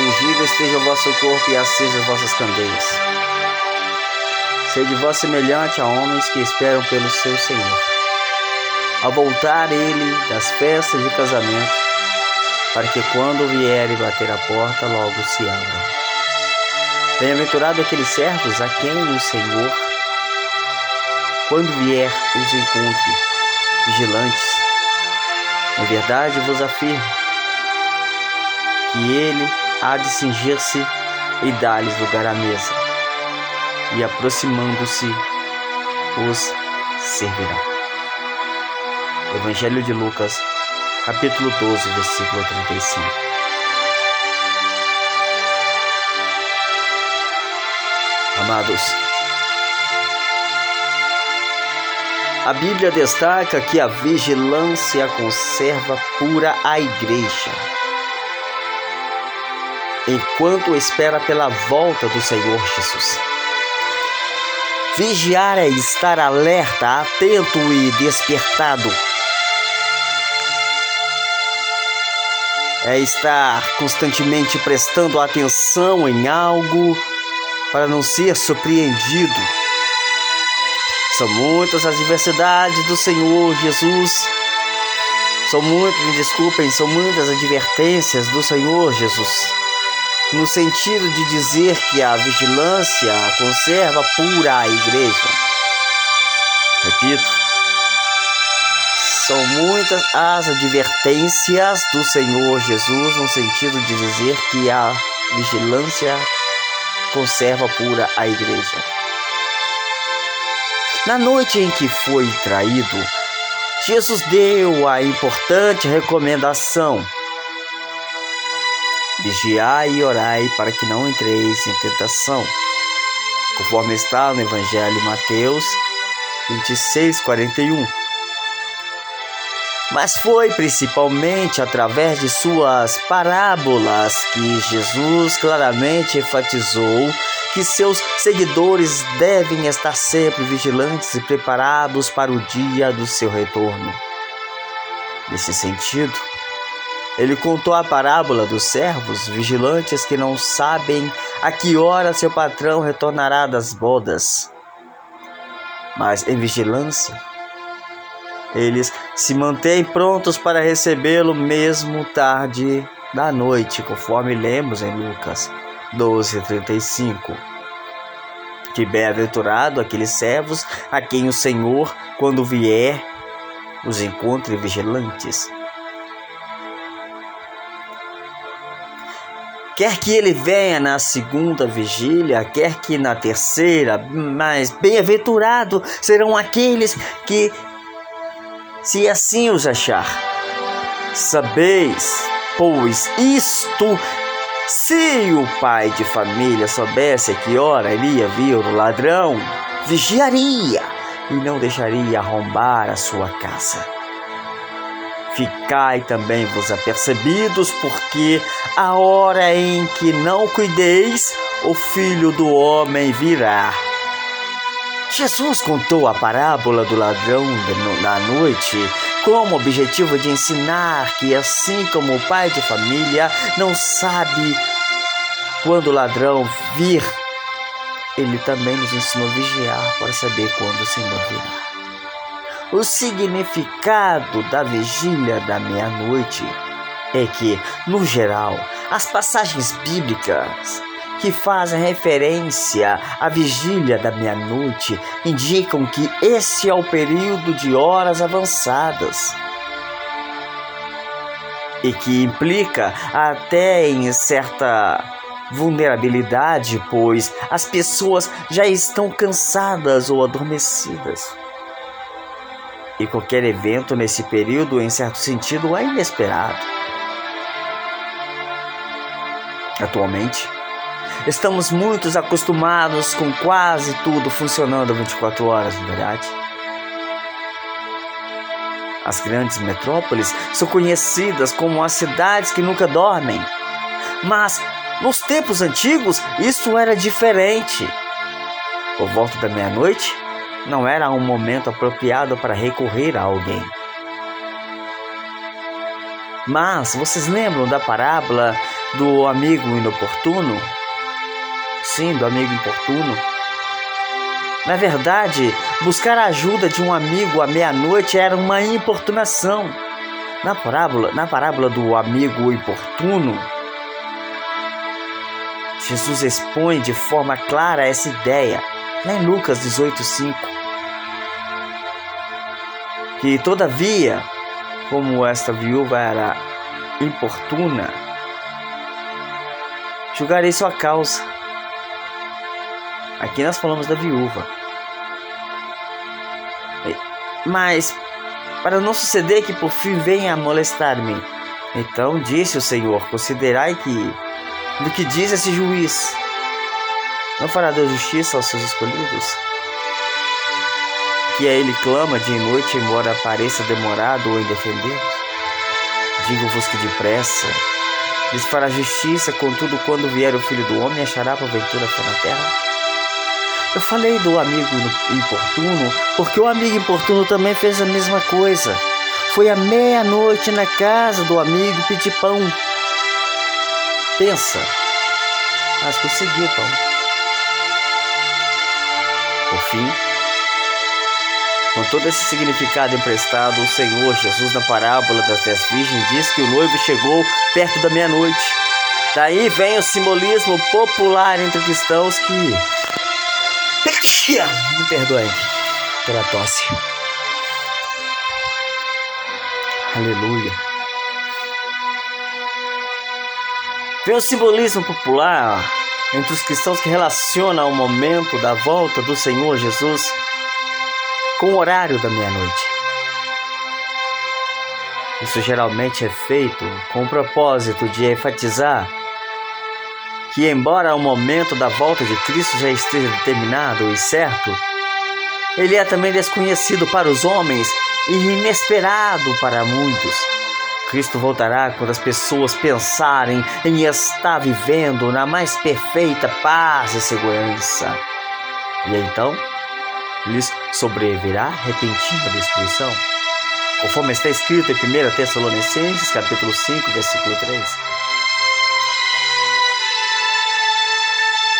Ungido esteja o vosso corpo e acesas as vossas candeias. Sede vós semelhante a homens que esperam pelo seu Senhor. Ao voltar ele das festas de casamento, para que quando vier e bater a porta, logo se abra. Bem-aventurado aqueles servos a quem o Senhor, quando vier, os encontre vigilantes. Em verdade vos afirmo que ele há de cingir-se e dar-lhes lugar à mesa, e aproximando-se, os servirá. Evangelho de Lucas, capítulo 12, versículo 35. Amados, a Bíblia destaca que a vigilância conserva pura a igreja enquanto espera pela volta do Senhor Jesus. Vigiar é estar alerta, atento e despertado. É estar constantemente prestando atenção em algo para não ser surpreendido. São muitas as adversidades do Senhor Jesus. São muitas, me desculpem, são muitas advertências do Senhor Jesus no sentido de dizer que a vigilância conserva pura a igreja. Repito, são muitas as advertências do Senhor Jesus no sentido de dizer que a vigilância conserva pura a igreja. Na noite em que foi traído, Jesus deu a importante recomendação Vigiai e orai para que não entreis em tentação, conforme está no Evangelho de Mateus 26, 41. Mas foi principalmente através de suas parábolas que Jesus claramente enfatizou que seus seguidores devem estar sempre vigilantes e preparados para o dia do seu retorno. Nesse sentido, ele contou a parábola dos servos vigilantes que não sabem a que hora seu patrão retornará das bodas. Mas em vigilância, eles se mantêm prontos para recebê-lo mesmo tarde da noite, conforme lemos em Lucas 12:35. Que bem-aventurado aqueles servos a quem o Senhor, quando vier, os encontre vigilantes. Quer que ele venha na segunda vigília, quer que na terceira, mas bem-aventurado serão aqueles que, se assim os achar. Sabeis, pois, isto, se o pai de família soubesse que hora iria vir o ladrão, vigiaria e não deixaria arrombar a sua casa. Ficai também vos apercebidos, porque a hora em que não cuideis, o filho do homem virá. Jesus contou a parábola do ladrão na noite com o objetivo de ensinar que, assim como o pai de família não sabe quando o ladrão vir, ele também nos ensinou a vigiar para saber quando o Senhor virá. O significado da vigília da meia-noite é que, no geral, as passagens bíblicas que fazem referência à vigília da meia-noite indicam que esse é o período de horas avançadas e que implica até em certa vulnerabilidade, pois as pessoas já estão cansadas ou adormecidas. E qualquer evento nesse período, em certo sentido, é inesperado. Atualmente, estamos muito acostumados com quase tudo funcionando 24 horas, não é verdade? As grandes metrópoles são conhecidas como as cidades que nunca dormem. Mas nos tempos antigos isso era diferente. Por volta da meia-noite, não era um momento apropriado para recorrer a alguém. Mas vocês lembram da parábola do amigo inoportuno? Sim, do amigo importuno. Na verdade, buscar a ajuda de um amigo à meia-noite era uma importunação. Na parábola, na parábola do amigo importuno, Jesus expõe de forma clara essa ideia, lá em Lucas 18:5. Que todavia, como esta viúva era importuna, julgarei sua causa. Aqui nós falamos da viúva. Mas, para não suceder que por fim venha molestar-me, então disse o Senhor: Considerai que, do que diz esse juiz, não fará Deus justiça aos seus escolhidos? Que a ele clama dia e noite, embora pareça demorado ou indefendido? Digo-vos que depressa lhes fará justiça, contudo, quando vier o filho do homem, achará porventura fé na terra? Eu falei do amigo importuno porque o amigo importuno também fez a mesma coisa. Foi à meia-noite na casa do amigo pedir pão. Pensa, mas conseguiu pão. Fim, com todo esse significado emprestado, o Senhor Jesus, na parábola das dez virgens, diz que o noivo chegou perto da meia-noite. Daí vem o simbolismo popular entre cristãos que me perdoe pela tosse. Aleluia. Vem o simbolismo popular entre os cristãos que relaciona o momento da volta do Senhor Jesus com o horário da meia-noite. Isso geralmente é feito com o propósito de enfatizar que, embora o momento da volta de Cristo já esteja determinado e certo, ele é também desconhecido para os homens e inesperado para muitos. Cristo voltará quando as pessoas pensarem em estar vivendo na mais perfeita paz e segurança. E então lhes sobrevirá repentina destruição, conforme está escrito em 1 Tessalonicenses capítulo 5, versículo 3.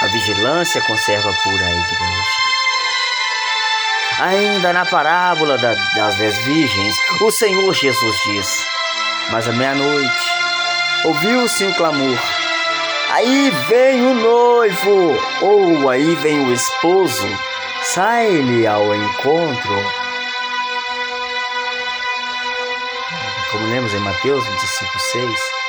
A vigilância conserva pura a igreja. Ainda na parábola da, das dez virgens, o Senhor Jesus diz: Mas à meia-noite ouviu-se um clamor: Aí vem o noivo, ou aí vem o esposo, sai-lhe ao encontro. Como lemos em Mateus 25, 6.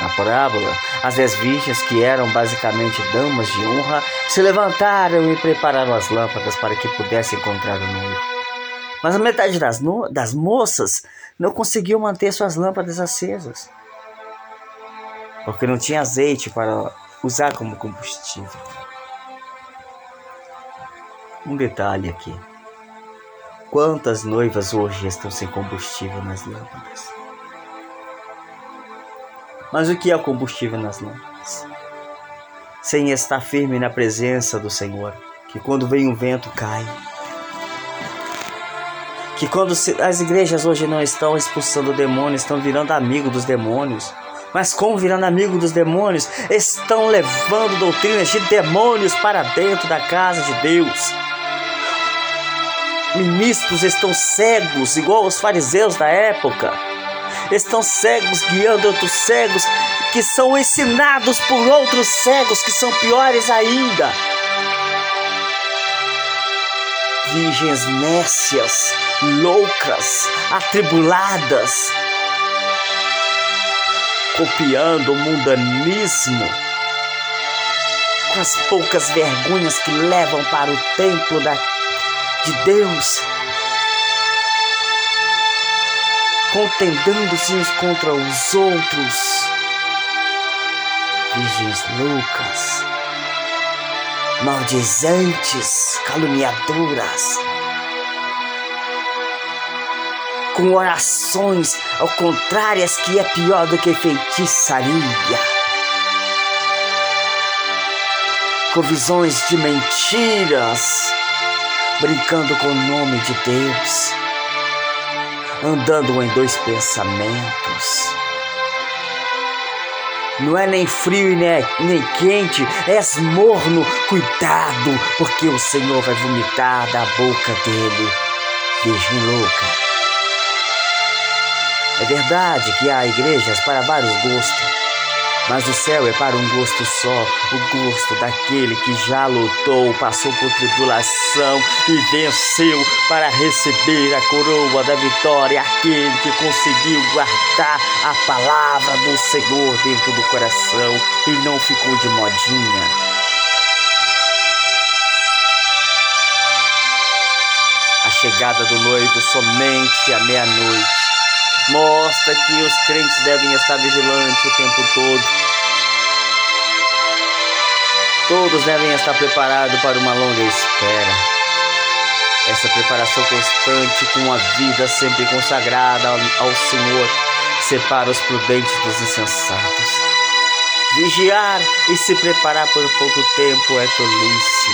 Na parábola, as dez virgens, que eram basicamente damas de honra, se levantaram e prepararam as lâmpadas para que pudessem encontrar o noivo. Mas a metade das, no... das moças não conseguiu manter suas lâmpadas acesas, porque não tinha azeite para usar como combustível. Um detalhe aqui: quantas noivas hoje estão sem combustível nas lâmpadas? Mas o que é o combustível nas lâmpadas? Sem estar firme na presença do Senhor, que quando vem um vento cai. Que quando as igrejas hoje não estão expulsando demônios, estão virando amigo dos demônios. Mas como virando amigo dos demônios, estão levando doutrinas de demônios para dentro da casa de Deus. Ministros estão cegos, igual os fariseus da época estão cegos guiando outros cegos que são ensinados por outros cegos que são piores ainda. Virgens nécias, loucas, atribuladas, copiando o mundanismo, com as poucas vergonhas que levam para o templo da, de Deus contendendo-se uns contra os outros. Virgens loucas, maldizantes, caluniadoras, com orações ao contrárias que é pior do que feitiçaria, com visões de mentiras, brincando com o nome de Deus. Andando em dois pensamentos. Não é nem frio nem, nem quente, és morno. Cuidado, porque o Senhor vai vomitar da boca dele. Virgem louca. É verdade que há igrejas para vários gostos. Mas o céu é para um gosto só, o gosto daquele que já lutou, passou por tribulação e venceu para receber a coroa da vitória, aquele que conseguiu guardar a palavra do Senhor dentro do coração e não ficou de modinha. A chegada do noivo somente à meia-noite mostra que os crentes devem estar vigilantes o tempo todo. Todos devem estar preparados para uma longa espera. Essa preparação constante com a vida sempre consagrada ao Senhor separa os prudentes dos insensatos. Vigiar e se preparar por pouco tempo é tolice.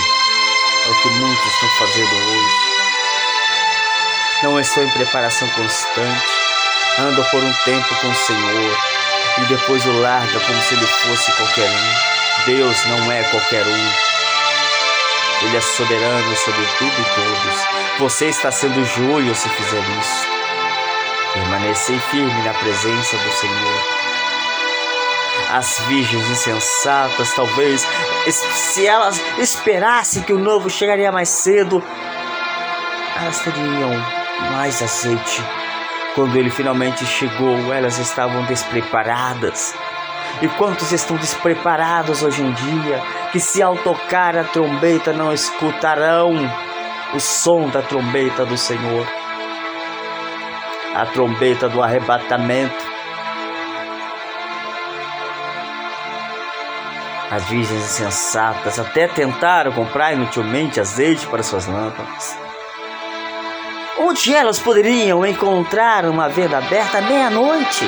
É o que muitos estão fazendo hoje. Não estou em preparação constante anda por um tempo com o Senhor e depois o larga como se ele fosse qualquer um. Deus não é qualquer um. Ele é soberano sobre tudo e todos. Você está sendo joio se fizer isso. Permanecei firme na presença do Senhor. As virgens insensatas, talvez, se elas esperassem que o novo chegaria mais cedo, elas teriam mais azeite quando ele finalmente chegou, elas estavam despreparadas. E quantos estão despreparados hoje em dia, que se ao tocar a trombeta não escutarão o som da trombeta do Senhor, a trombeta do arrebatamento. As virgens insensatas até tentaram comprar inutilmente azeite para suas lâmpadas Onde elas poderiam encontrar uma venda aberta à meia-noite?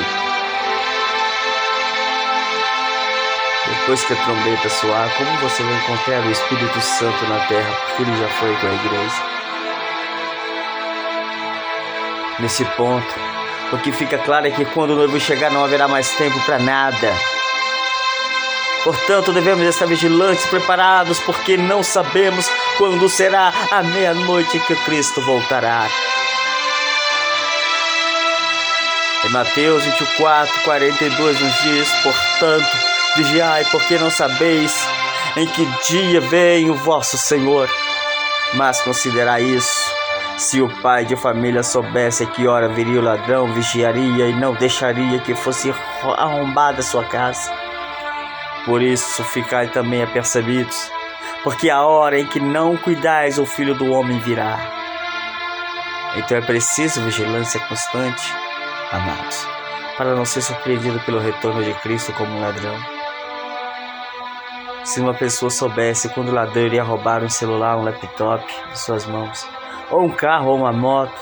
Depois que a trombeta soar, como você vai encontrar o Espírito Santo na terra? Porque ele já foi com a igreja. Nesse ponto, o que fica claro é que quando o noivo chegar não haverá mais tempo para nada. Portanto, devemos estar vigilantes, preparados, porque não sabemos quando será a meia-noite que Cristo voltará. Em Mateus 24, 42 nos diz: Portanto, vigiai, porque não sabeis em que dia vem o vosso Senhor. Mas considerai isso. Se o pai de família soubesse a que hora viria o ladrão, vigiaria e não deixaria que fosse arrombada sua casa. Por isso, ficai também apercebidos, porque a hora em que não cuidais, o filho do homem virá. Então é preciso vigilância constante, amados, para não ser surpreendido pelo retorno de Cristo como um ladrão. Se uma pessoa soubesse quando o ladrão iria roubar um celular, um laptop de suas mãos, ou um carro ou uma moto,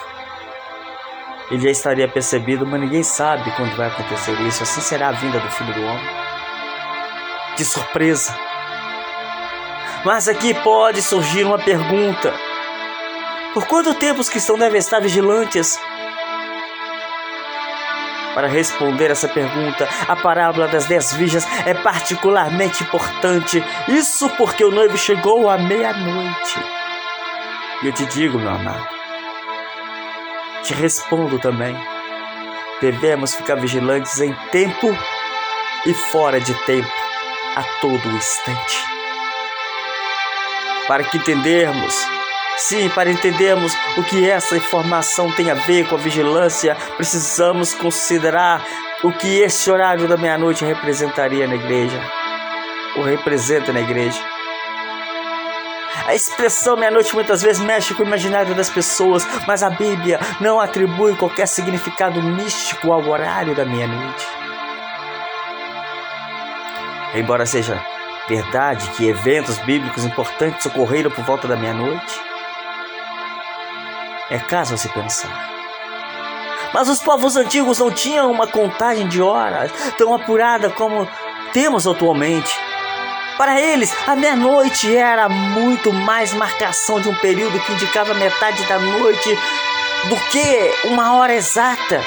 ele já estaria percebido, mas ninguém sabe quando vai acontecer isso. Assim será a vinda do Filho do Homem de surpresa. Mas aqui pode surgir uma pergunta: por quanto tempo os cristãos devem estar vigilantes? Para responder essa pergunta, a parábola das dez virgens é particularmente importante. Isso porque o noivo chegou à meia-noite. E eu te digo, meu amado, te respondo também. Devemos ficar vigilantes em tempo e fora de tempo a todo instante. Para que entendermos, sim, para entendermos o que essa informação tem a ver com a vigilância, precisamos considerar o que esse horário da meia-noite representaria na igreja, ou representa na igreja. A expressão meia-noite muitas vezes mexe com o imaginário das pessoas, mas a Bíblia não atribui qualquer significado místico ao horário da meia-noite. Embora seja verdade que eventos bíblicos importantes ocorreram por volta da meia-noite, é caso a se pensar. Mas os povos antigos não tinham uma contagem de horas tão apurada como temos atualmente. Para eles, a meia-noite era muito mais marcação de um período que indicava metade da noite do que uma hora exata.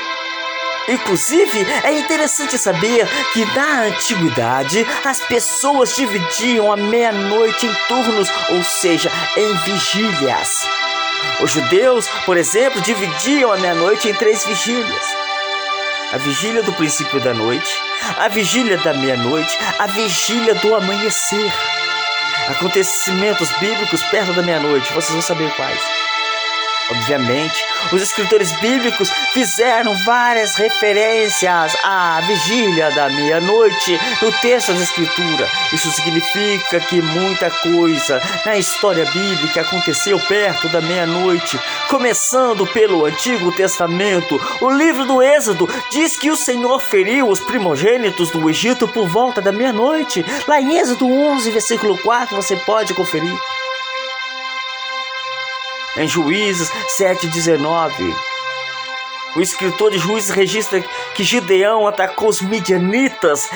Inclusive, é interessante saber que na antiguidade as pessoas dividiam a meia-noite em turnos, ou seja, em vigílias. Os judeus, por exemplo, dividiam a meia-noite em três vigílias: a vigília do princípio da noite, a vigília da meia-noite, a vigília do amanhecer. Acontecimentos bíblicos perto da meia-noite, vocês vão saber quais. Obviamente, os escritores bíblicos fizeram várias referências à vigília da meia-noite no texto da Escritura. Isso significa que muita coisa na história bíblica aconteceu perto da meia-noite. Começando pelo Antigo Testamento, o livro do Êxodo diz que o Senhor feriu os primogênitos do Egito por volta da meia-noite. Lá em Êxodo 11, versículo 4, você pode conferir em Juízes 7,19. O escritor de Juízes registra que Gideão atacou os midianitas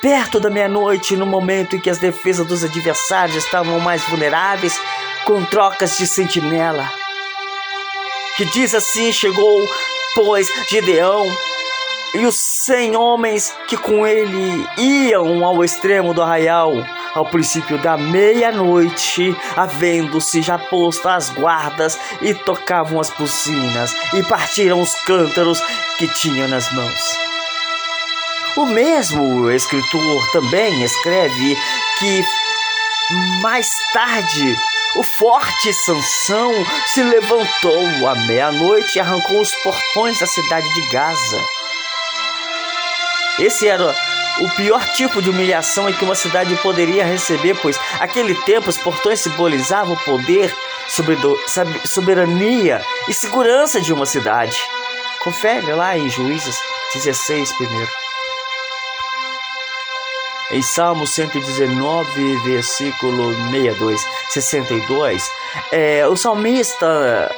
perto da meia-noite, no momento em que as defesas dos adversários estavam mais vulneráveis, com trocas de sentinela. Que diz assim: chegou, pois, Gideão e os cem homens que com ele iam ao extremo do arraial ao princípio da meia-noite, havendo-se já posto as guardas, e tocavam as buzinas, e partiram os cântaros que tinham nas mãos. O mesmo escritor também escreve que mais tarde o forte Sansão se levantou à meia-noite e arrancou os portões da cidade de Gaza. Esse era o pior tipo de humilhação em que uma cidade poderia receber, pois aquele tempo os portões simbolizavam o poder, soberania e segurança de uma cidade. Confere lá em Juízes 16, primeiro. Em Salmo 119, versículo 62, 62, é, o salmista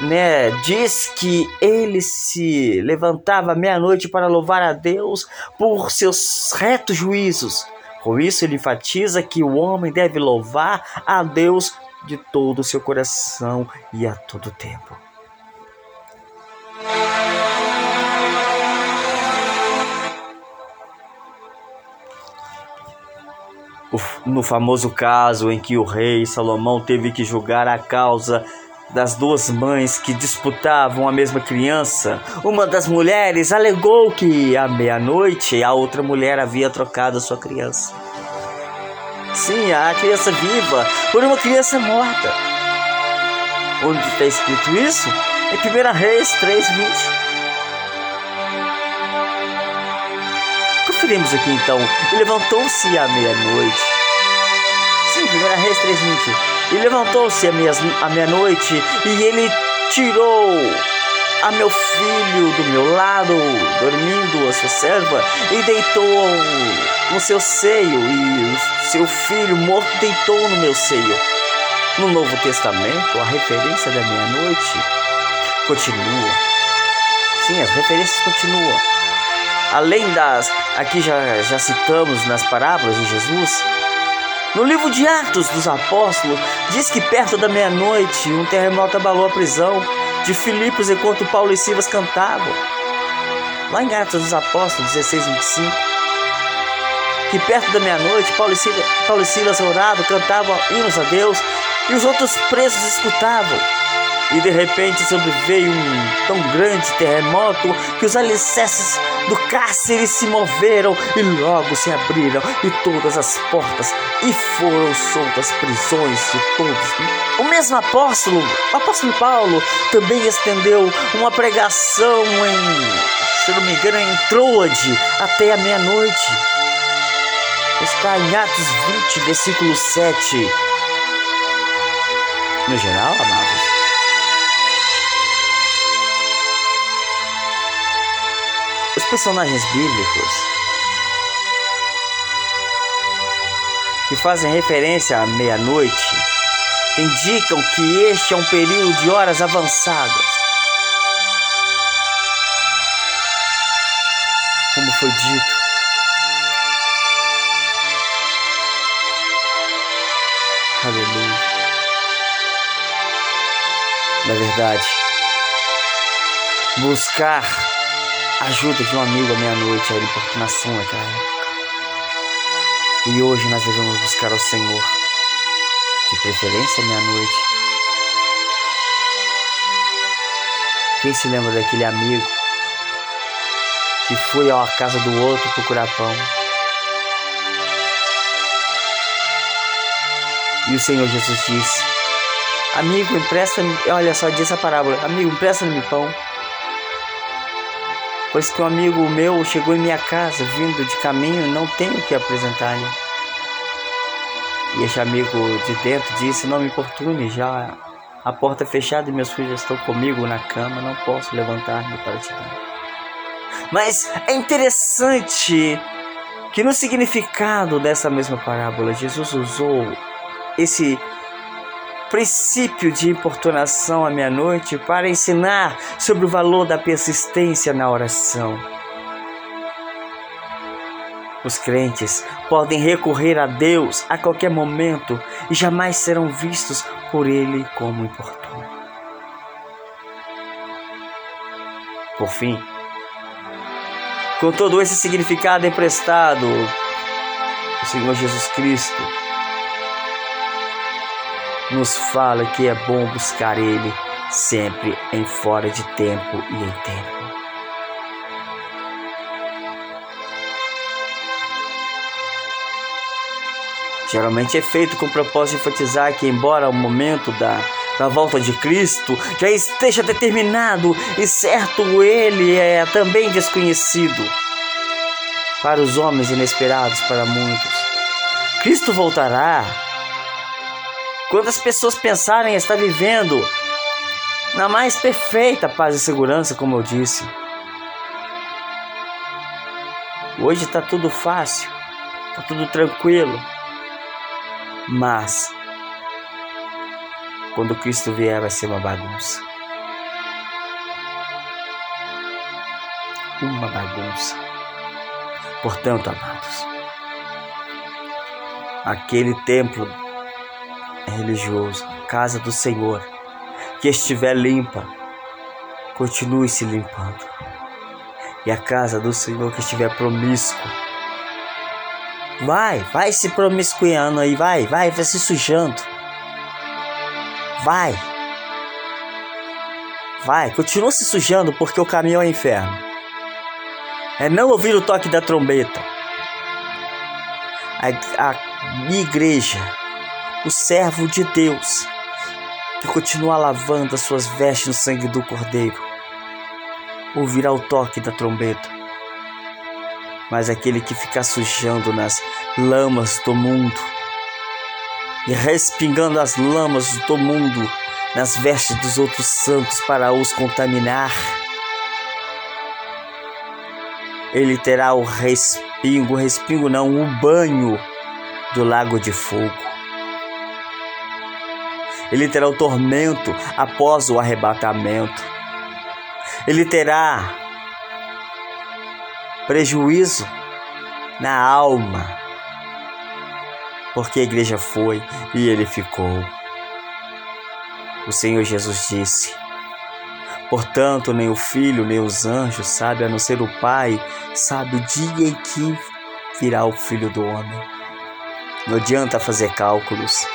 né, diz que ele se levantava meia-noite para louvar a Deus por seus retos juízos. Com isso, ele enfatiza que o homem deve louvar a Deus de todo o seu coração e a todo tempo. No famoso caso em que o rei Salomão teve que julgar a causa das duas mães que disputavam a mesma criança, uma das mulheres alegou que à meia-noite a outra mulher havia trocado sua criança. Sim, a criança viva por uma criança morta. Onde está escrito isso? Em 1 Reis 3,20. Conferimos aqui então. Levantou-se à meia-noite. Sim, 1 Reis 3,20. E levantou-se à meia-noite e ele tirou a meu filho do meu lado, dormindo a sua serva, e deitou no seu seio, e seu filho morto deitou no meu seio. No Novo Testamento, a referência da meia-noite continua. Sim, as referências continuam. Além das, aqui já, já citamos nas parábolas de Jesus, no livro de Atos dos Apóstolos, diz que perto da meia-noite um terremoto abalou a prisão de Filipos enquanto Paulo e Silas cantavam. Lá em Atos dos Apóstolos 16, 25. Que perto da meia-noite Paulo, e Silas, Paulo e Silas oravam, cantavam hinos a Deus e os outros presos escutavam. E de repente sobreveio um tão grande terremoto que os alicerces do cárcere se moveram e logo se abriram e todas as portas e foram soltas prisões de todos. O mesmo apóstolo, o apóstolo Paulo, também estendeu uma pregação em, se não me engano, em Troade até a meia-noite. Está em Atos 20, versículo 7. No geral, amados, personagens bíblicos que fazem referência à meia-noite indicam que este é um período de horas avançadas. Como foi dito, Aleluia. Na verdade, buscar ajuda de um amigo à meia-noite, a importunação naquela época. E hoje nós devemos buscar ao Senhor, de preferência meia-noite. Quem se lembra daquele amigo que foi à casa do outro procurar pão? E o Senhor Jesus disse: Amigo, empresta-me. Olha só, diz a parábola: Amigo, empresta-me pão. Pois que um amigo meu chegou em minha casa, vindo de caminho, não tenho o que apresentar-lhe. E este amigo de dentro disse: Não me importune, já a porta é fechada e meus filhos estão comigo na cama, não posso levantar-me para te dar. Mas é interessante que no significado dessa mesma parábola, Jesus usou esse princípio de importunação à meia-noite para ensinar sobre o valor da persistência na oração. Os crentes podem recorrer a Deus a qualquer momento e jamais serão vistos por Ele como importuno. Por fim, com todo esse significado emprestado, o Senhor Jesus Cristo nos fala que é bom buscar Ele sempre em fora de tempo e em tempo. Geralmente é feito com o propósito de enfatizar que, embora o momento da, da volta de Cristo já esteja determinado e certo, ele é também desconhecido para os homens inesperados para muitos. Cristo voltará quando as pessoas pensarem estar vivendo na mais perfeita paz e segurança, como eu disse. Hoje está tudo fácil, está tudo tranquilo, mas quando Cristo vier vai ser uma bagunça. Uma bagunça. Portanto, amados, aquele templo religioso, casa do Senhor, que estiver limpa, continue se limpando. E a casa do Senhor que estiver promíscua, vai, vai se promiscuando aí, vai, vai, vai se sujando. Vai. Vai, continua se sujando porque o caminho é o inferno. É não ouvir o toque da trombeta. A, a igreja o servo de Deus, que continua lavando as suas vestes no sangue do Cordeiro, ouvirá o toque da trombeta. Mas aquele que ficar sujando nas lamas do mundo e respingando as lamas do mundo nas vestes dos outros santos para os contaminar, ele terá o respingo, respingo não, o banho do lago de fogo ele terá o tormento após o arrebatamento, ele terá prejuízo na alma, porque a igreja foi e ele ficou. O Senhor Jesus disse: Portanto, nem o filho, nem os anjos sabem, a não ser o Pai, sabe o dia em que virá o filho do homem. Não adianta fazer cálculos.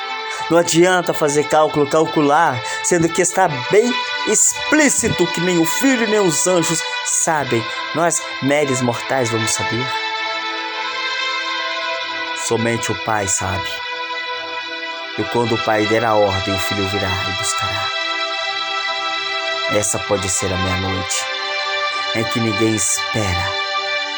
Não adianta fazer cálculo, calcular, sendo que está bem explícito que nem o filho nem os anjos sabem. Nós, médios mortais, vamos saber. Somente o Pai sabe. E quando o Pai der a ordem, o filho virá e buscará. Essa pode ser a meia-noite, em que ninguém espera